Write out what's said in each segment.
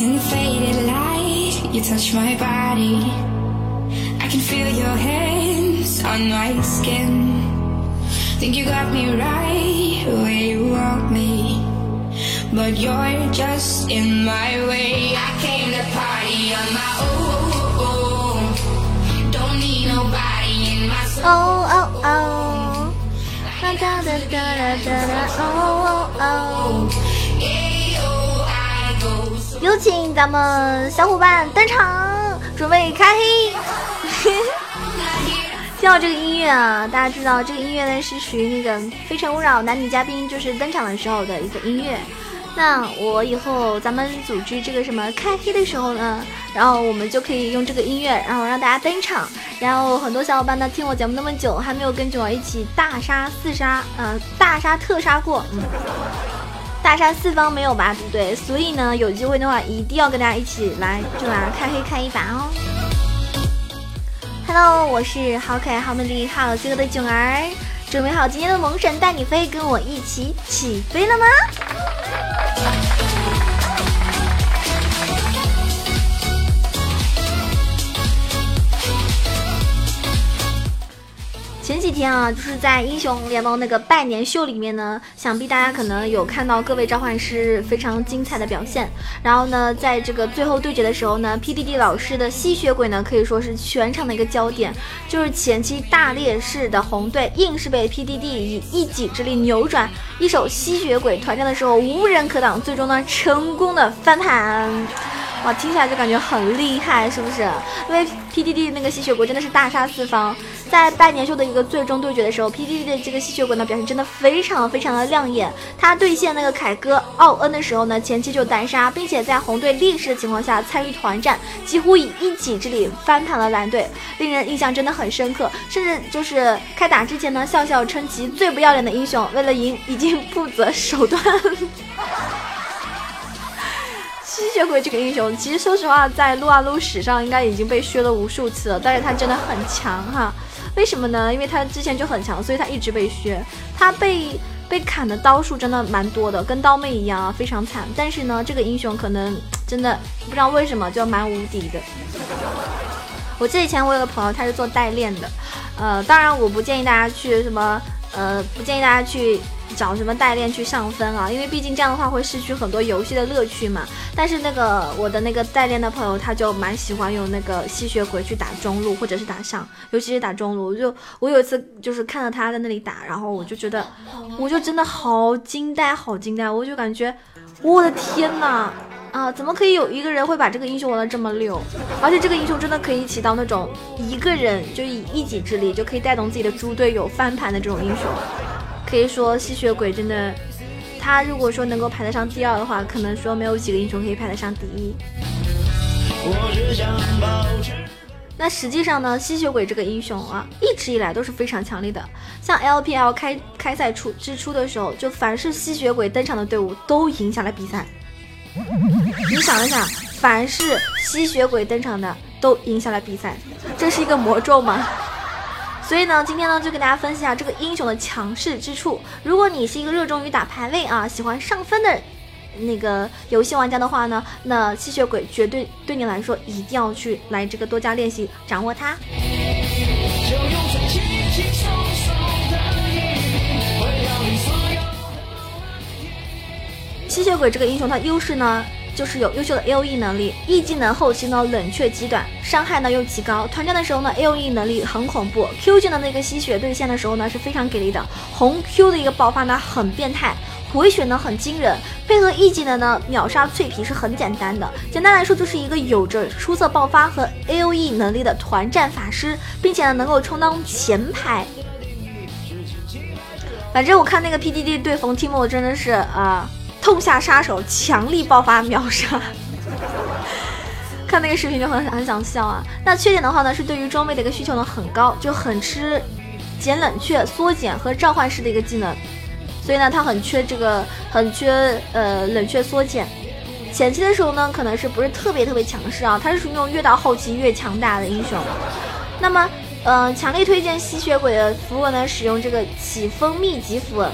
In the faded light, you touch my body. I can feel your hands on my skin. Think you got me right where you want me. But you're just in my way. I came to party on my own. Don't need nobody in my soul. Oh, oh, oh. Da, da, da, da, da, da. Oh, oh, oh. 有请咱们小伙伴登场，准备开黑。听到这个音乐啊，大家知道这个音乐呢是属于那个《非诚勿扰》男女嘉宾就是登场的时候的一个音乐。那我以后咱们组织这个什么开黑的时候呢，然后我们就可以用这个音乐，然后让大家登场。然后很多小伙伴呢听我节目那么久，还没有跟着我一起大杀四杀，呃，大杀特杀过，嗯。大杀四方没有吧，对不对？所以呢，有机会的话，一定要跟大家一起来，是吧？开黑开一把哦。Hello，我是好可爱、好美丽、好邪恶的囧儿，准备好今天的萌神带你飞，跟我一起起飞了吗？几天啊，就是在英雄联盟那个拜年秀里面呢，想必大家可能有看到各位召唤师非常精彩的表现。然后呢，在这个最后对决的时候呢，PDD 老师的吸血鬼呢可以说是全场的一个焦点，就是前期大劣势的红队硬是被 PDD 以一己之力扭转，一手吸血鬼团战的时候无人可挡，最终呢成功的翻盘。哇，听起来就感觉很厉害，是不是？因为 PDD 那个吸血鬼真的是大杀四方，在拜年秀的一个最终对决的时候，PDD 的这个吸血鬼呢表现真的非常非常的亮眼。他对线那个凯哥奥恩的时候呢，前期就单杀，并且在红队劣势的情况下参与团战，几乎以一己之力翻盘了蓝队，令人印象真的很深刻。甚至就是开打之前呢，笑笑称其最不要脸的英雄，为了赢已经不择手段。吸血鬼这个英雄，其实说实话，在撸啊撸史上应该已经被削了无数次了，但是他真的很强哈。为什么呢？因为他之前就很强，所以他一直被削。他被被砍的刀数真的蛮多的，跟刀妹一样啊，非常惨。但是呢，这个英雄可能真的不知道为什么就蛮无敌的。我记得以前我有个朋友，他是做代练的，呃，当然我不建议大家去什么，呃，不建议大家去找什么代练去上分啊，因为毕竟这样的话会失去很多游戏的乐趣嘛。但是那个我的那个代练的朋友，他就蛮喜欢用那个吸血鬼去打中路或者是打上，尤其是打中路。我就我有一次就是看到他在那里打，然后我就觉得，我就真的好惊呆，好惊呆，我就感觉，我的天呐！啊，怎么可以有一个人会把这个英雄玩的这么溜？而且这个英雄真的可以起到那种一个人就以一己之力就可以带动自己的猪队友翻盘的这种英雄。可以说吸血鬼真的，他如果说能够排得上第二的话，可能说没有几个英雄可以排得上第一。那实际上呢，吸血鬼这个英雄啊，一直以来都是非常强力的。像 LPL 开开赛初之初的时候，就凡是吸血鬼登场的队伍都赢下了比赛。你想一想，凡是吸血鬼登场的都赢下了比赛，这是一个魔咒吗？所以呢，今天呢就跟大家分析一下这个英雄的强势之处。如果你是一个热衷于打排位啊，喜欢上分的那个游戏玩家的话呢，那吸血鬼绝对对你来说一定要去来这个多加练习，掌握它。吸血鬼这个英雄，它优势呢，就是有优秀的 A O E 能力，E 技能后期呢冷却极短，伤害呢又极高。团战的时候呢，A O E 能力很恐怖，Q 技能的一个吸血对线的时候呢是非常给力的，红 Q 的一个爆发呢很变态，回血呢很惊人，配合 E 技能呢秒杀脆皮是很简单的。简单来说，就是一个有着出色爆发和 A O E 能力的团战法师，并且呢能够充当前排。反正我看那个 PDD 对冯提莫真的是啊、痛下杀手，强力爆发秒杀。看那个视频就很很想笑啊。那缺点的话呢，是对于装备的一个需求呢很高，就很吃减冷却、缩减和召唤师的一个技能，所以呢，它很缺这个，很缺呃冷却缩减。前期的时候呢，可能是不是特别特别强势啊？它是属于那种越到后期越强大的英雄。那么，呃，强烈推荐吸血鬼的符文呢，使用这个起风秘籍符文。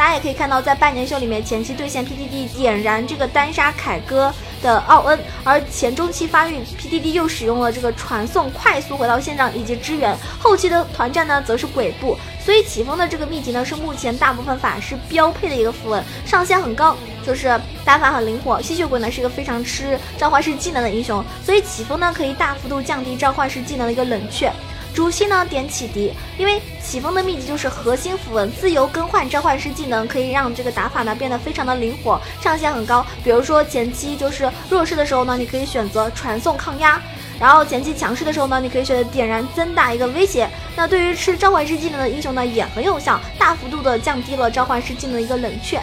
大家也可以看到，在半年秀里面前期对线 PDD 点燃这个单杀凯歌的奥恩，而前中期发育 PDD 又使用了这个传送快速回到线上以及支援，后期的团战呢则是鬼步。所以起风的这个秘籍呢是目前大部分法师标配的一个符文，上限很高，就是打法很灵活。吸血鬼呢是一个非常吃召唤师技能的英雄，所以起风呢可以大幅度降低召唤师技能的一个冷却。主系呢点启迪，因为启风的秘籍就是核心符文，自由更换召唤师技能，可以让这个打法呢变得非常的灵活，上限很高。比如说前期就是弱势的时候呢，你可以选择传送抗压。然后前期强势的时候呢，你可以选择点燃增大一个威胁。那对于吃召唤师技能的英雄呢，也很有效，大幅度的降低了召唤师技能的一个冷却。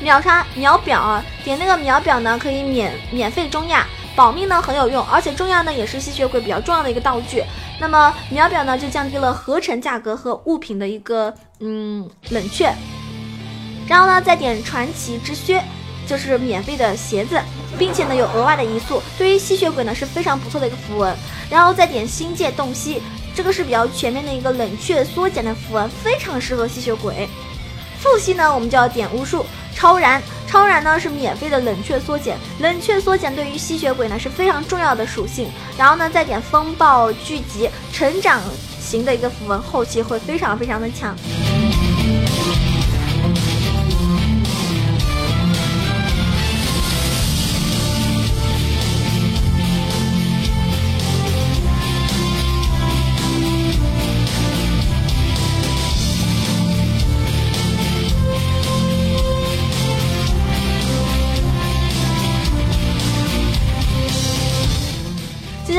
秒杀秒表啊，点那个秒表呢，可以免免费中亚，保命呢很有用，而且中亚呢也是吸血鬼比较重要的一个道具。那么秒表呢就降低了合成价格和物品的一个嗯冷却。然后呢再点传奇之靴，就是免费的鞋子。并且呢，有额外的移速，对于吸血鬼呢是非常不错的一个符文。然后再点星界洞悉，这个是比较全面的一个冷却缩减的符文，非常适合吸血鬼。后期呢，我们就要点巫术超燃，超燃呢是免费的冷却缩减，冷却缩减对于吸血鬼呢是非常重要的属性。然后呢，再点风暴聚集，成长型的一个符文，后期会非常非常的强。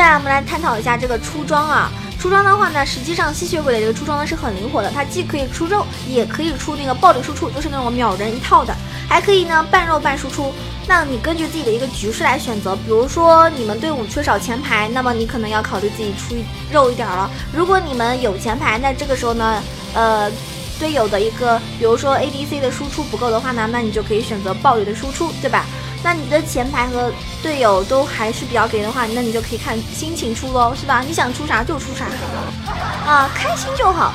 来我们来探讨一下这个出装啊，出装的话呢，实际上吸血鬼的这个出装呢是很灵活的，它既可以出肉，也可以出那个暴力输出，就是那种秒人一套的，还可以呢半肉半输出。那你根据自己的一个局势来选择，比如说你们队伍缺少前排，那么你可能要考虑自己出肉一点了。如果你们有前排，那这个时候呢，呃，队友的一个比如说 ADC 的输出不够的话呢，那你就可以选择暴力的输出，对吧？那你的前排和队友都还是比较给的话，那你就可以看心情出喽，是吧？你想出啥就出啥，啊，开心就好。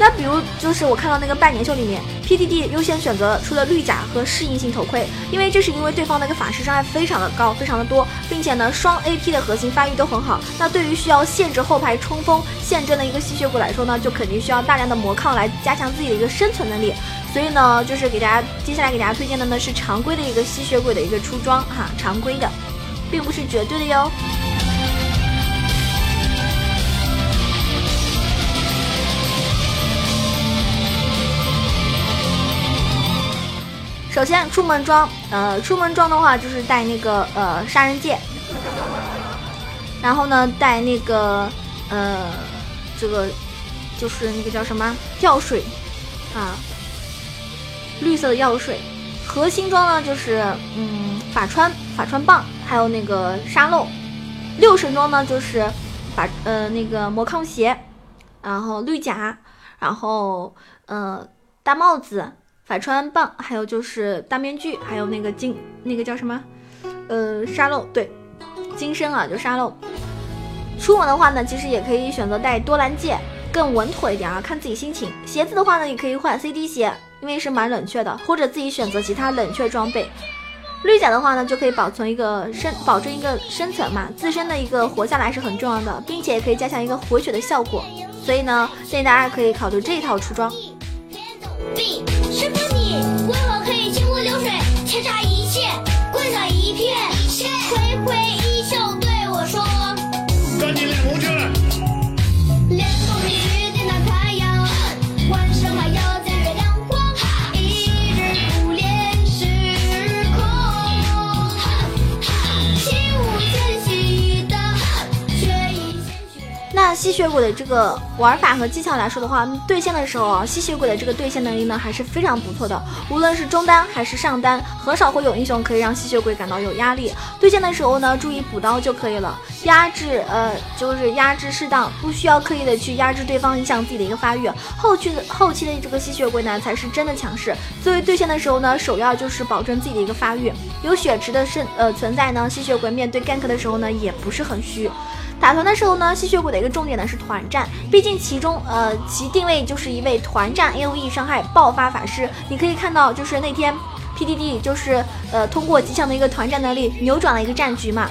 那比如就是我看到那个半年秀里面，PDD 优先选择出了绿甲和适应性头盔，因为这是因为对方那个法师伤害非常的高，非常的多，并且呢双 AP 的核心发育都很好。那对于需要限制后排冲锋陷阵的一个吸血鬼来说呢，就肯定需要大量的魔抗来加强自己的一个生存能力。所以呢，就是给大家接下来给大家推荐的呢是常规的一个吸血鬼的一个出装哈，常规的，并不是绝对的哟。首先出门装，呃，出门装的话就是带那个呃杀人剑，然后呢带那个呃这个就是那个叫什么跳水啊，绿色的药水。核心装呢就是嗯法穿法穿棒，还有那个沙漏。六神装呢就是法呃那个魔抗鞋，然后绿甲，然后呃大帽子。法穿棒，还有就是大面具，还有那个金，那个叫什么？呃，沙漏，对，金身啊，就沙漏。出门的话呢，其实也可以选择带多兰戒，更稳妥一点啊，看自己心情。鞋子的话呢，也可以换 CD 鞋，因为是蛮冷却的，或者自己选择其他冷却装备。绿甲的话呢，就可以保存一个生，保证一个生存嘛，自身的一个活下来是很重要的，并且也可以加强一个回血的效果。所以呢，建议大家可以考虑这一套出装。师傅，你为何可以清湖流水，千差一线，跪在一片？挥挥血鬼的这个。玩法和技巧来说的话，对线的时候啊，吸血鬼的这个对线能力呢还是非常不错的。无论是中单还是上单，很少会有英雄可以让吸血鬼感到有压力。对线的时候呢，注意补刀就可以了，压制呃就是压制适当，不需要刻意的去压制对方，影响自己的一个发育。后期的后期的这个吸血鬼呢才是真的强势。作为对线的时候呢，首要就是保证自己的一个发育，有血池的生呃存在呢，吸血鬼面对 gank 的时候呢也不是很虚。打团的时候呢，吸血鬼的一个重点呢是团战，毕竟其中呃其定位就是一位团战 A O E 伤害爆发法师。你可以看到，就是那天 P D D 就是呃通过极强的一个团战能力扭转了一个战局嘛。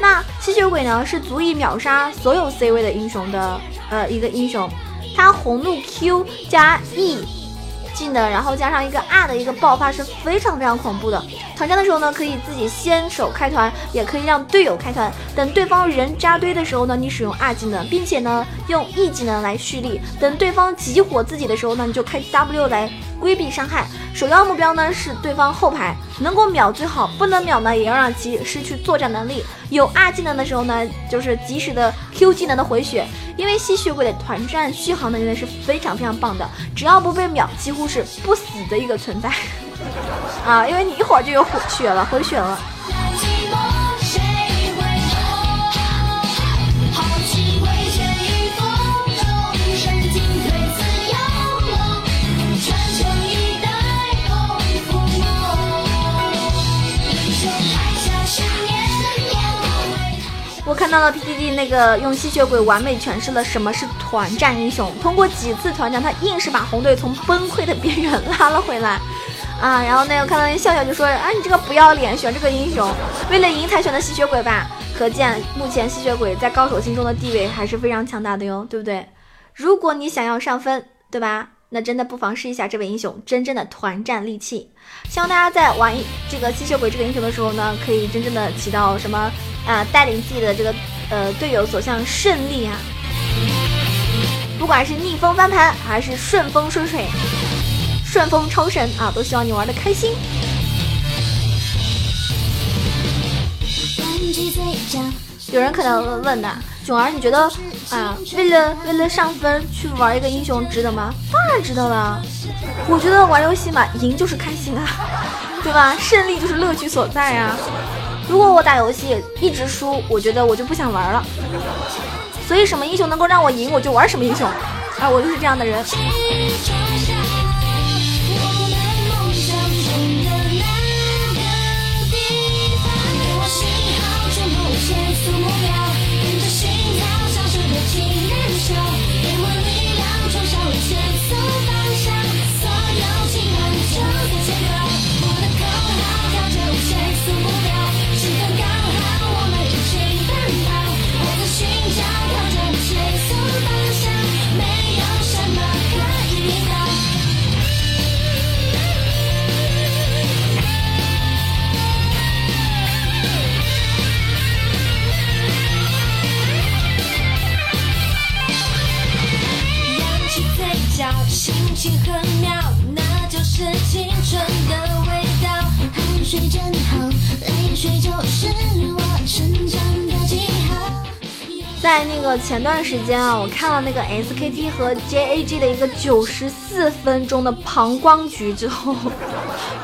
那吸血鬼呢是足以秒杀所有 C 位的英雄的呃一个英雄，他红怒 Q 加 E。技能，然后加上一个 R 的一个爆发是非常非常恐怖的。团战的时候呢，可以自己先手开团，也可以让队友开团。等对方人扎堆的时候呢，你使用二技能，并且呢用 E 技能来蓄力。等对方集火自己的时候呢，你就开 W 来规避伤害。首要目标呢是对方后排能够秒最好，不能秒呢也要让其失去作战能力。有二技能的时候呢，就是及时的 Q 技能的回血。因为吸血鬼的团战续航能力是非常非常棒的，只要不被秒，几乎是不死的一个存在啊！因为你一会儿就有血了，回血了。我看到了 PDD 那个用吸血鬼完美诠释了什么是团战英雄。通过几次团战，他硬是把红队从崩溃的边缘拉了回来啊！然后那个看到那笑笑就说：“啊，你这个不要脸，选这个英雄，为了赢才选的吸血鬼吧？”可见目前吸血鬼在高手心中的地位还是非常强大的哟，对不对？如果你想要上分，对吧？那真的不妨试一下这位英雄真正的团战利器。希望大家在玩这个吸血鬼这个英雄的时候呢，可以真正的起到什么？啊，带领自己的这个呃队友走向胜利啊！不管是逆风翻盘，还是顺风顺水、顺风超神啊，都希望你玩的开心。有人可能问的，囧儿，你觉得啊，为了为了上分去玩一个英雄值得吗？当然值得了。我觉得玩游戏嘛，赢就是开心啊，对吧？胜利就是乐趣所在啊。如果我打游戏一直输，我觉得我就不想玩了。所以什么英雄能够让我赢，我就玩什么英雄。啊，我就是这样的人。在那个前段时间啊，我看了那个 SKT 和 JAG 的一个九十四分钟的膀胱局之后，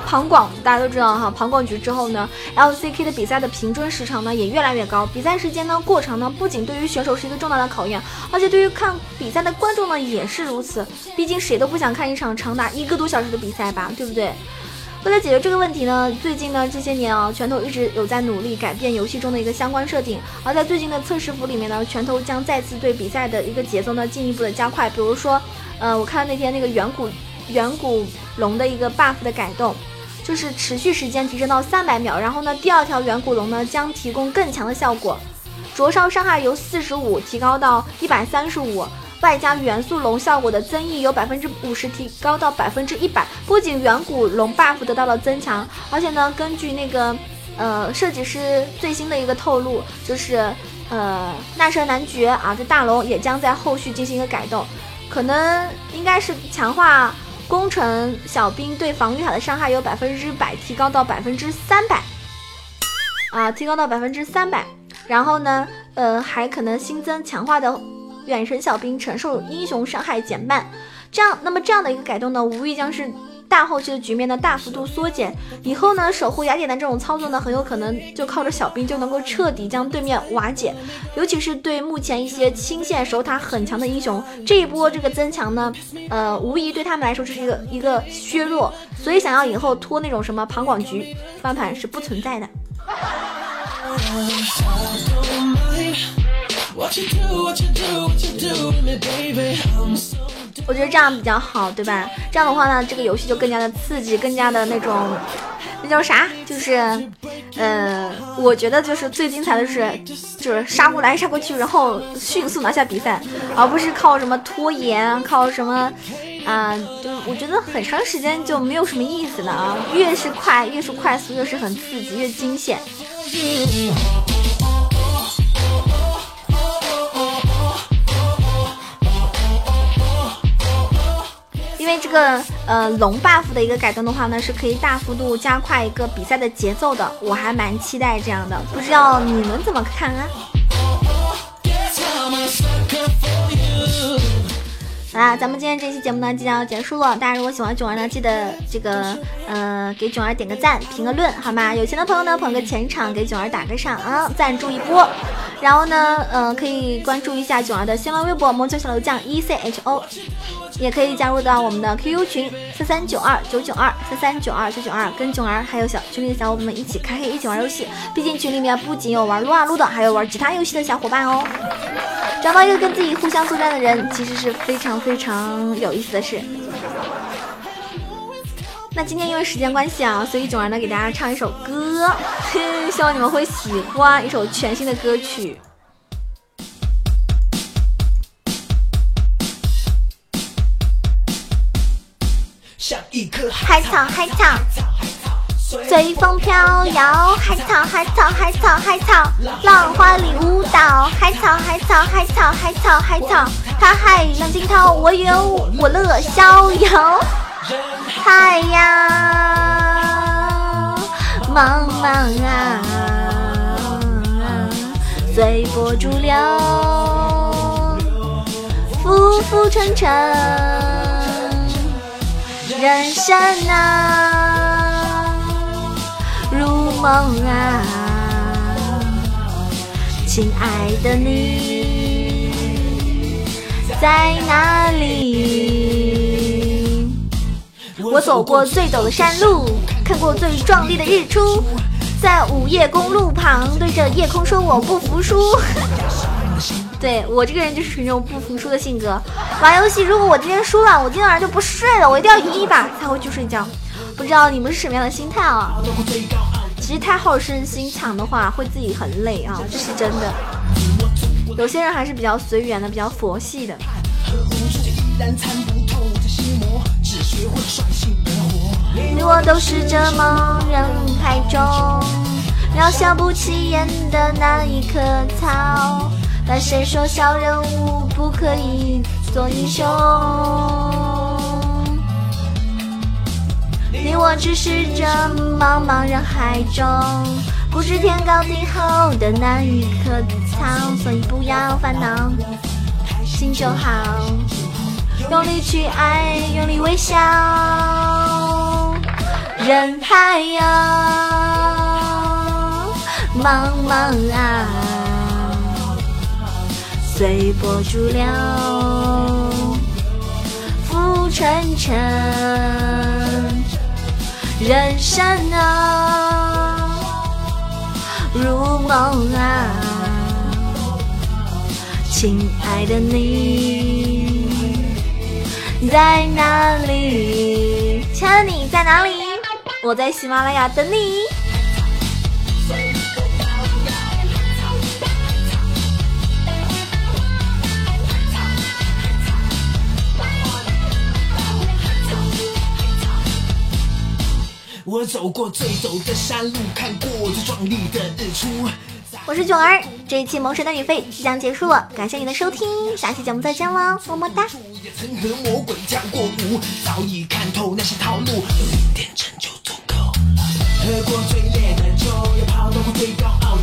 膀胱大家都知道哈，膀胱局之后呢，LCK 的比赛的平均时长呢也越来越高，比赛时间呢过长呢，不仅对于选手是一个重大的考验，而且对于看比赛的观众呢也是如此，毕竟谁都不想看一场长达一个多小时的比赛吧，对不对？为了解决这个问题呢，最近呢这些年啊，拳头一直有在努力改变游戏中的一个相关设定。而在最近的测试服里面呢，拳头将再次对比赛的一个节奏呢进一步的加快。比如说，呃，我看到那天那个远古远古龙的一个 buff 的改动，就是持续时间提升到三百秒。然后呢，第二条远古龙呢将提供更强的效果，灼烧伤害由四十五提高到一百三十五。外加元素龙效果的增益由百分之五十提高到百分之一百，不仅远古龙 buff 得到了增强，而且呢，根据那个呃设计师最新的一个透露，就是呃纳舍男爵啊，这大龙也将在后续进行一个改动，可能应该是强化工程小兵对防御塔的伤害由百分之百提高到百分之三百，啊，提高到百分之三百，然后呢，呃，还可能新增强化的。远程小兵承受英雄伤害减半，这样，那么这样的一个改动呢，无疑将是大后期的局面呢大幅度缩减。以后呢，守护雅典娜这种操作呢，很有可能就靠着小兵就能够彻底将对面瓦解。尤其是对目前一些清线守塔很强的英雄，这一波这个增强呢，呃，无疑对他们来说这是一个一个削弱。所以想要以后拖那种什么旁广局翻盘是不存在的。我觉得这样比较好，对吧？这样的话呢，这个游戏就更加的刺激，更加的那种，那叫啥？就是，呃，我觉得就是最精彩的是，就是杀过来杀过去，然后迅速拿下比赛，而不是靠什么拖延，靠什么，啊，就我觉得很长时间就没有什么意思了啊！越是快，越是快速，越是很刺激，越惊险。个呃龙 buff 的一个改动的话呢，是可以大幅度加快一个比赛的节奏的，我还蛮期待这样的，不知道你们怎么看啊？好啦，咱们今天这期节目呢即将要结束了，大家如果喜欢囧儿呢，记得这个呃给囧儿点个赞，评个论，好吗？有钱的朋友呢捧个钱场，给囧儿打个赏啊，赞助一波。然后呢，嗯，可以关注一下囧儿的新浪微博“萌囧小楼酱 E C H O”，也可以加入到我们的 QQ 群三三九二九九二三三九二九九二，跟囧儿还有小群里的小伙伴们一起开黑，一起玩游戏。毕竟群里面不仅有玩撸啊撸的，还有玩其他游戏的小伙伴哦。找到一个跟自己互相作战的人，其实是非常非常有意思的事。那今天因为时间关系啊，所以囧儿呢给大家唱一首歌，希望你们会喜欢一首全新的歌曲。海草海草，随风飘摇。海草海草海草海草，浪花里舞蹈。海草海草海草海草海草，他海浪惊涛，我有我乐逍遥。海洋茫茫啊，随波逐流，浮浮沉沉，人生啊，如梦啊，亲爱的你在哪里？我走过最陡的山路，看过最壮丽的日出，在午夜公路旁对着夜空说我不服输。对我这个人就是属于那种不服输的性格。玩游戏，如果我今天输了，我今天晚上就不睡了，我一定要赢一把才会去睡觉。不知道你们是什么样的心态啊？其实太好胜心强的话，会自己很累啊，这是真的。有些人还是比较随缘的，比较佛系的。你我都是这么人海中渺小不起眼的那一棵草，但谁说小人物不可以做英雄？你我只是这茫茫人海中不知天高地厚的那一颗草，所以不要烦恼，心就好。用力去爱，用力微笑。人海呀，茫茫啊，随波逐流，浮沉沉。人生啊，如梦啊，亲爱的你。在哪里？亲爱的你在哪里？我在喜马拉雅等你。我走过最陡的山路看过最壮丽的日出。我是九儿这一期萌神的女飞即将结束了感谢你的收听下期节目再见喽么么哒。也曾和魔鬼跳过舞早已看透那些套路一点真就足够了。喝过最烈的酒也到过最高傲的